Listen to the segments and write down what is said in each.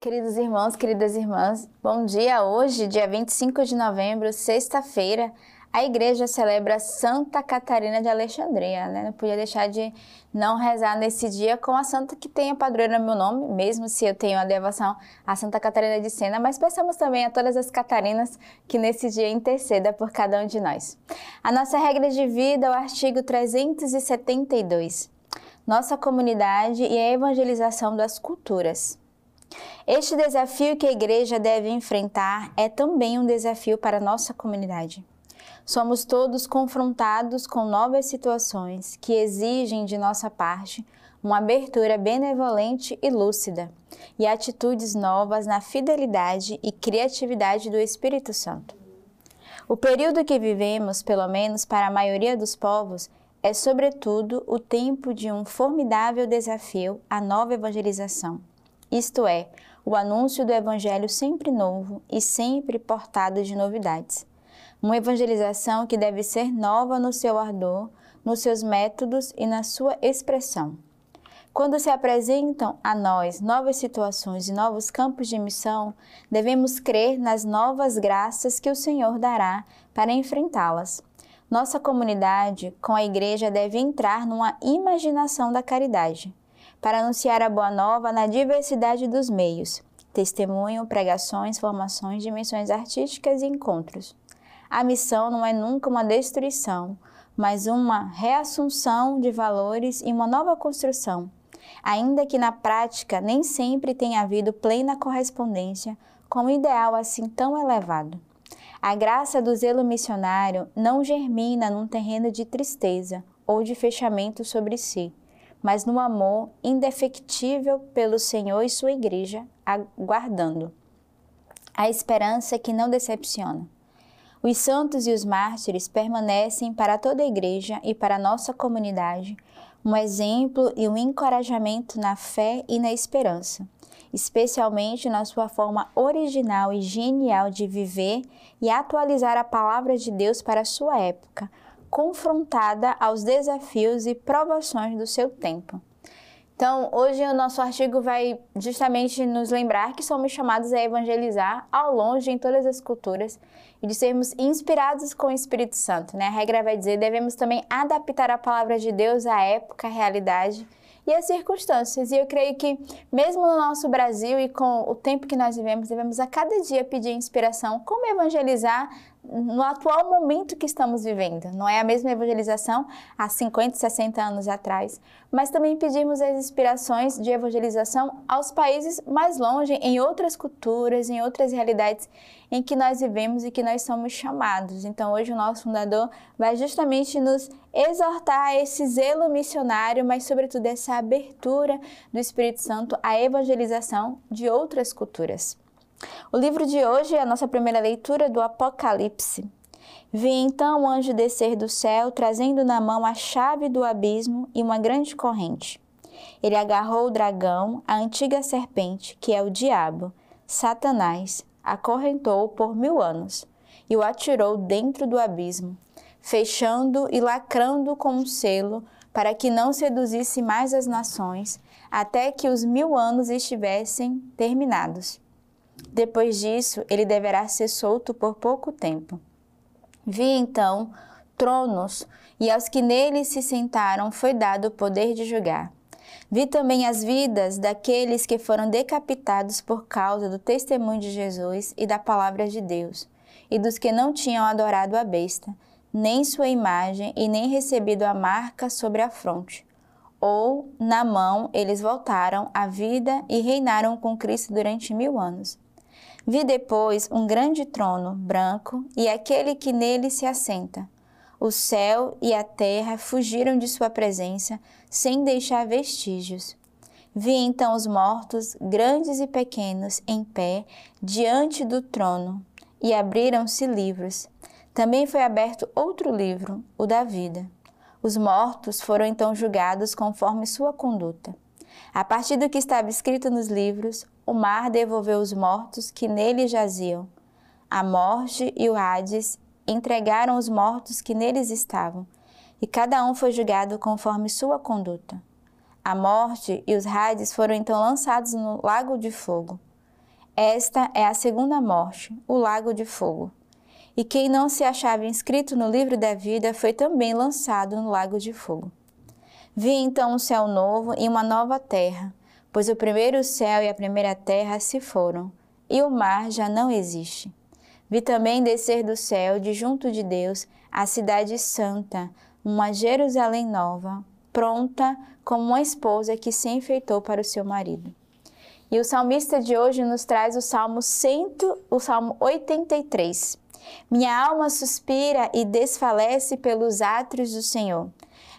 Queridos irmãos, queridas irmãs, bom dia. Hoje, dia 25 de novembro, sexta-feira, a igreja celebra Santa Catarina de Alexandria, né? Não podia deixar de não rezar nesse dia com a santa que tem a padroeira no meu nome, mesmo se eu tenho a devoção a Santa Catarina de Sena, mas peçamos também a todas as Catarinas que nesse dia interceda por cada um de nós. A nossa regra de vida é o artigo 372. Nossa comunidade e a evangelização das culturas. Este desafio que a igreja deve enfrentar é também um desafio para a nossa comunidade. Somos todos confrontados com novas situações que exigem de nossa parte uma abertura benevolente e lúcida e atitudes novas na fidelidade e criatividade do Espírito Santo. O período que vivemos, pelo menos para a maioria dos povos, é sobretudo o tempo de um formidável desafio à nova evangelização isto é, o anúncio do Evangelho sempre novo e sempre portado de novidades. Uma evangelização que deve ser nova no seu ardor, nos seus métodos e na sua expressão. Quando se apresentam a nós novas situações e novos campos de missão, devemos crer nas novas graças que o Senhor dará para enfrentá-las. Nossa comunidade, com a Igreja, deve entrar numa imaginação da caridade para anunciar a boa nova na diversidade dos meios, testemunho, pregações, formações, dimensões artísticas e encontros. A missão não é nunca uma destruição, mas uma reassunção de valores e uma nova construção, ainda que na prática nem sempre tenha havido plena correspondência com um ideal assim tão elevado. A graça do zelo missionário não germina num terreno de tristeza ou de fechamento sobre si, mas no amor indefectível pelo Senhor e sua igreja, aguardando. A esperança que não decepciona. Os santos e os mártires permanecem para toda a igreja e para a nossa comunidade um exemplo e um encorajamento na fé e na esperança, especialmente na sua forma original e genial de viver e atualizar a palavra de Deus para a sua época, confrontada aos desafios e provações do seu tempo. Então, hoje o nosso artigo vai justamente nos lembrar que somos chamados a evangelizar ao longe em todas as culturas e de sermos inspirados com o Espírito Santo. Né? A regra vai dizer devemos também adaptar a palavra de Deus à época, à realidade e as circunstâncias. E eu creio que, mesmo no nosso Brasil e com o tempo que nós vivemos, devemos a cada dia pedir inspiração como evangelizar no atual momento que estamos vivendo. Não é a mesma evangelização há 50, 60 anos atrás, mas também pedimos as inspirações de evangelização aos países mais longe, em outras culturas, em outras realidades em que nós vivemos e que nós somos chamados. Então, hoje o nosso fundador vai justamente nos exortar a esse zelo missionário, mas sobretudo essa abertura do Espírito Santo à evangelização de outras culturas. O livro de hoje é a nossa primeira leitura do Apocalipse. Vi então o anjo descer do céu, trazendo na mão a chave do abismo e uma grande corrente. Ele agarrou o dragão, a antiga serpente, que é o diabo, Satanás, acorrentou por mil anos e o atirou dentro do abismo, fechando e lacrando com um selo para que não seduzisse mais as nações, até que os mil anos estivessem terminados. Depois disso, ele deverá ser solto por pouco tempo. Vi então tronos, e aos que neles se sentaram foi dado o poder de julgar. Vi também as vidas daqueles que foram decapitados por causa do testemunho de Jesus e da palavra de Deus, e dos que não tinham adorado a besta, nem sua imagem e nem recebido a marca sobre a fronte. Ou, na mão, eles voltaram à vida e reinaram com Cristo durante mil anos. Vi depois um grande trono branco e aquele que nele se assenta. O céu e a terra fugiram de sua presença, sem deixar vestígios. Vi então os mortos, grandes e pequenos, em pé, diante do trono, e abriram-se livros. Também foi aberto outro livro, o da vida. Os mortos foram então julgados conforme sua conduta. A partir do que estava escrito nos livros, o mar devolveu os mortos que nele jaziam. A morte e o Hades entregaram os mortos que neles estavam, e cada um foi julgado conforme sua conduta. A morte e os Hades foram então lançados no lago de fogo. Esta é a segunda morte, o lago de fogo. E quem não se achava inscrito no livro da vida foi também lançado no lago de fogo. Vi então um céu novo e uma nova terra, pois o primeiro céu e a primeira terra se foram, e o mar já não existe. Vi também descer do céu, de junto de Deus, a cidade santa, uma Jerusalém nova, pronta como uma esposa que se enfeitou para o seu marido. E o salmista de hoje nos traz o Salmo 100, o Salmo 83. Minha alma suspira e desfalece pelos átrios do Senhor.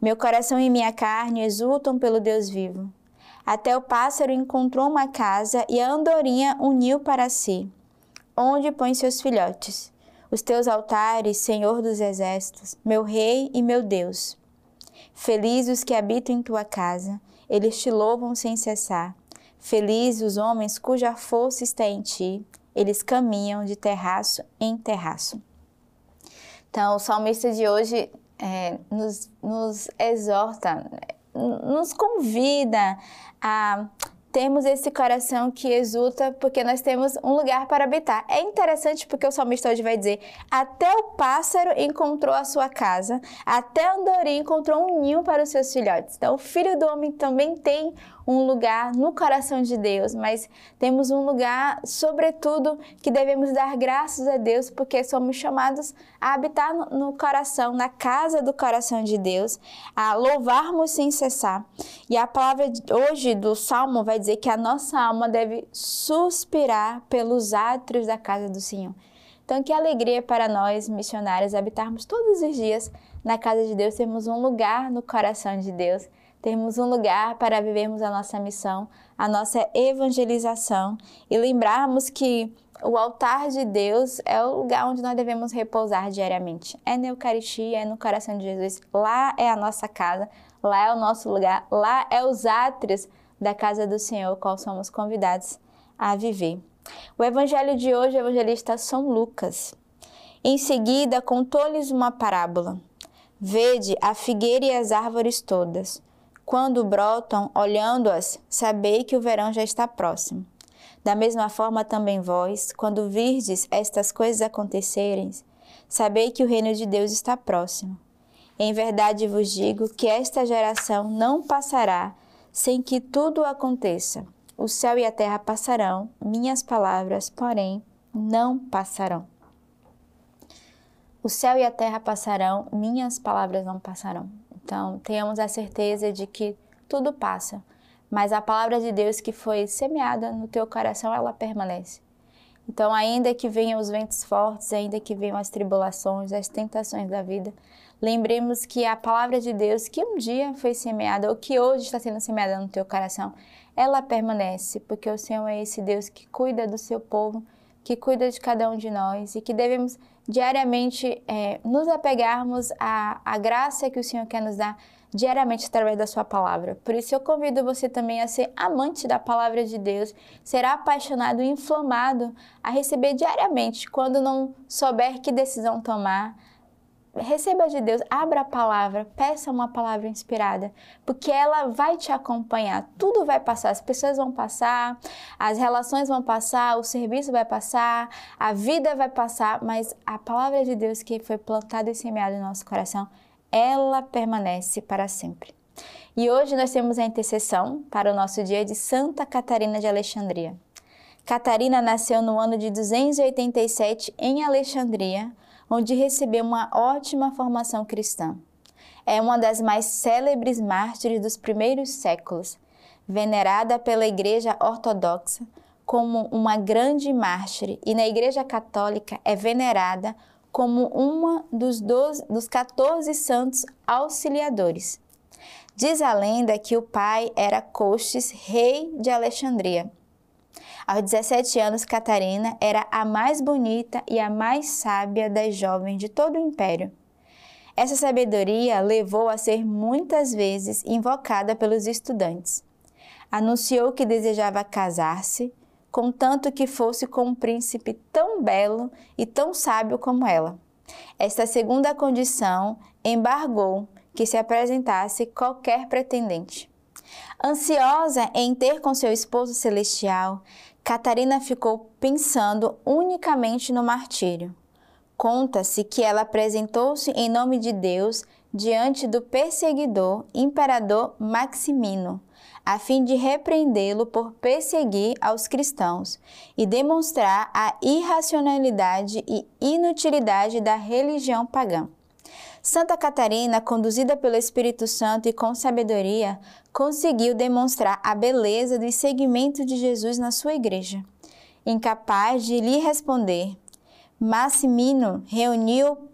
Meu coração e minha carne exultam pelo Deus vivo. Até o pássaro encontrou uma casa e a andorinha uniu para si, onde põe seus filhotes. Os teus altares, Senhor dos exércitos, meu Rei e meu Deus. Felizes os que habitam em tua casa, eles te louvam sem cessar. Felizes os homens cuja força está em ti, eles caminham de terraço em terraço. Então, o salmista de hoje é, nos, nos exorta, nos convida a temos esse coração que exulta porque nós temos um lugar para habitar. É interessante porque o salmista hoje vai dizer: até o pássaro encontrou a sua casa, até a andorinha encontrou um ninho para os seus filhotes. Então, o filho do homem também tem um lugar no coração de Deus, mas temos um lugar, sobretudo, que devemos dar graças a Deus, porque somos chamados a habitar no, coração, na casa do coração de Deus, a louvarmos sem cessar. E a palavra hoje do Salmo vai dizer que a nossa alma deve suspirar pelos átrios da casa do Senhor. Então, que alegria para nós, missionários, habitarmos todos os dias na casa de Deus, termos um lugar no coração de Deus termos um lugar para vivermos a nossa missão, a nossa evangelização e lembrarmos que o altar de Deus é o lugar onde nós devemos repousar diariamente. É na Eucaristia, é no coração de Jesus. Lá é a nossa casa, lá é o nosso lugar, lá é os átrios da casa do Senhor, qual somos convidados a viver. O evangelho de hoje, o evangelista São Lucas. Em seguida, contou-lhes uma parábola. Vede a figueira e as árvores todas. Quando brotam, olhando-as, sabei que o verão já está próximo. Da mesma forma também vós, quando virdes estas coisas acontecerem, sabei que o reino de Deus está próximo. Em verdade vos digo que esta geração não passará sem que tudo aconteça. O céu e a terra passarão, minhas palavras, porém, não passarão. O céu e a terra passarão, minhas palavras não passarão. Então, tenhamos a certeza de que tudo passa, mas a palavra de Deus que foi semeada no teu coração, ela permanece. Então, ainda que venham os ventos fortes, ainda que venham as tribulações, as tentações da vida, lembremos que a palavra de Deus que um dia foi semeada, ou que hoje está sendo semeada no teu coração, ela permanece, porque o Senhor é esse Deus que cuida do seu povo, que cuida de cada um de nós e que devemos diariamente é, nos apegarmos à, à graça que o Senhor quer nos dar diariamente através da sua palavra. Por isso eu convido você também a ser amante da palavra de Deus, ser apaixonado e inflamado a receber diariamente, quando não souber que decisão tomar, receba de Deus, abra a palavra, peça uma palavra inspirada, porque ela vai te acompanhar. Tudo vai passar, as pessoas vão passar, as relações vão passar, o serviço vai passar, a vida vai passar, mas a palavra de Deus que foi plantada e semeada em nosso coração, ela permanece para sempre. E hoje nós temos a intercessão para o nosso dia de Santa Catarina de Alexandria. Catarina nasceu no ano de 287 em Alexandria, onde recebeu uma ótima formação cristã. É uma das mais célebres mártires dos primeiros séculos, venerada pela Igreja Ortodoxa como uma grande mártire e na Igreja Católica é venerada como uma dos, 12, dos 14 santos auxiliadores. Diz a lenda que o pai era Costes, rei de Alexandria aos 17 anos, Catarina era a mais bonita e a mais sábia das jovens de todo o império. Essa sabedoria levou a ser muitas vezes invocada pelos estudantes. Anunciou que desejava casar-se, contanto que fosse com um príncipe tão belo e tão sábio como ela. Esta segunda condição embargou que se apresentasse qualquer pretendente. Ansiosa em ter com seu esposo celestial, Catarina ficou pensando unicamente no martírio. Conta-se que ela apresentou-se em nome de Deus diante do perseguidor imperador Maximino, a fim de repreendê-lo por perseguir aos cristãos e demonstrar a irracionalidade e inutilidade da religião pagã. Santa Catarina, conduzida pelo Espírito Santo e com sabedoria, conseguiu demonstrar a beleza do seguimento de Jesus na sua igreja. Incapaz de lhe responder, Massimino reuniu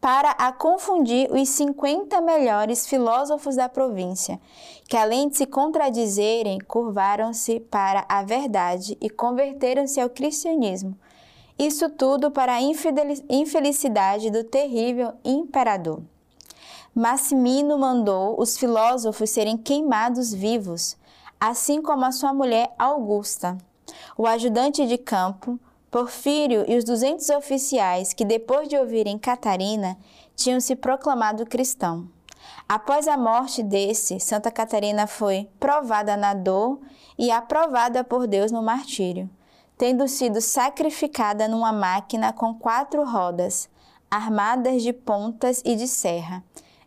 para a confundir os 50 melhores filósofos da província, que além de se contradizerem, curvaram-se para a verdade e converteram-se ao cristianismo. Isso tudo para a infelicidade do terrível imperador. Massimino mandou os filósofos serem queimados vivos, assim como a sua mulher Augusta. O ajudante de campo, Porfírio e os 200 oficiais que, depois de ouvirem Catarina, tinham se proclamado cristão. Após a morte desse, Santa Catarina foi provada na dor e aprovada por Deus no martírio, tendo sido sacrificada numa máquina com quatro rodas, armadas de pontas e de serra.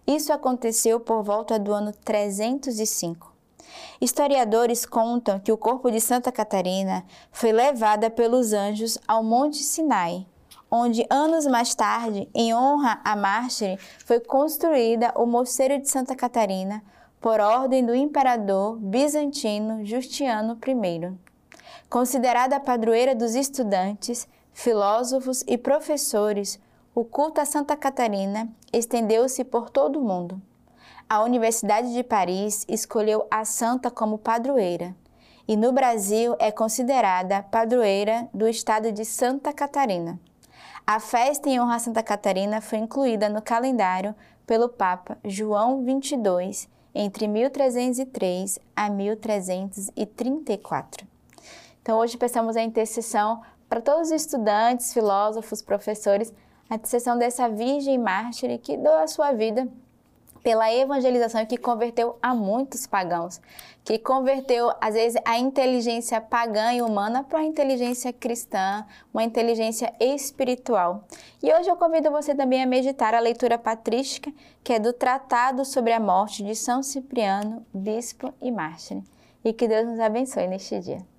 Isso aconteceu por volta do ano 305. Historiadores contam que o corpo de Santa Catarina foi levada pelos anjos ao Monte Sinai, onde anos mais tarde, em honra a mártire, foi construída o Mosteiro de Santa Catarina por ordem do imperador bizantino Justiano I. Considerada a padroeira dos estudantes, filósofos e professores, o culto a Santa Catarina estendeu-se por todo o mundo a Universidade de Paris escolheu a santa como padroeira e no Brasil é considerada padroeira do estado de Santa Catarina. A festa em honra a Santa Catarina foi incluída no calendário pelo Papa João XXII entre 1303 a 1334. Então hoje pensamos a intercessão para todos os estudantes, filósofos, professores, a intercessão dessa Virgem Mártir que deu a sua vida pela evangelização que converteu a muitos pagãos, que converteu, às vezes, a inteligência pagã e humana para a inteligência cristã, uma inteligência espiritual. E hoje eu convido você também a meditar a leitura patrística, que é do Tratado sobre a Morte de São Cipriano, Bispo e Mártir. E que Deus nos abençoe neste dia.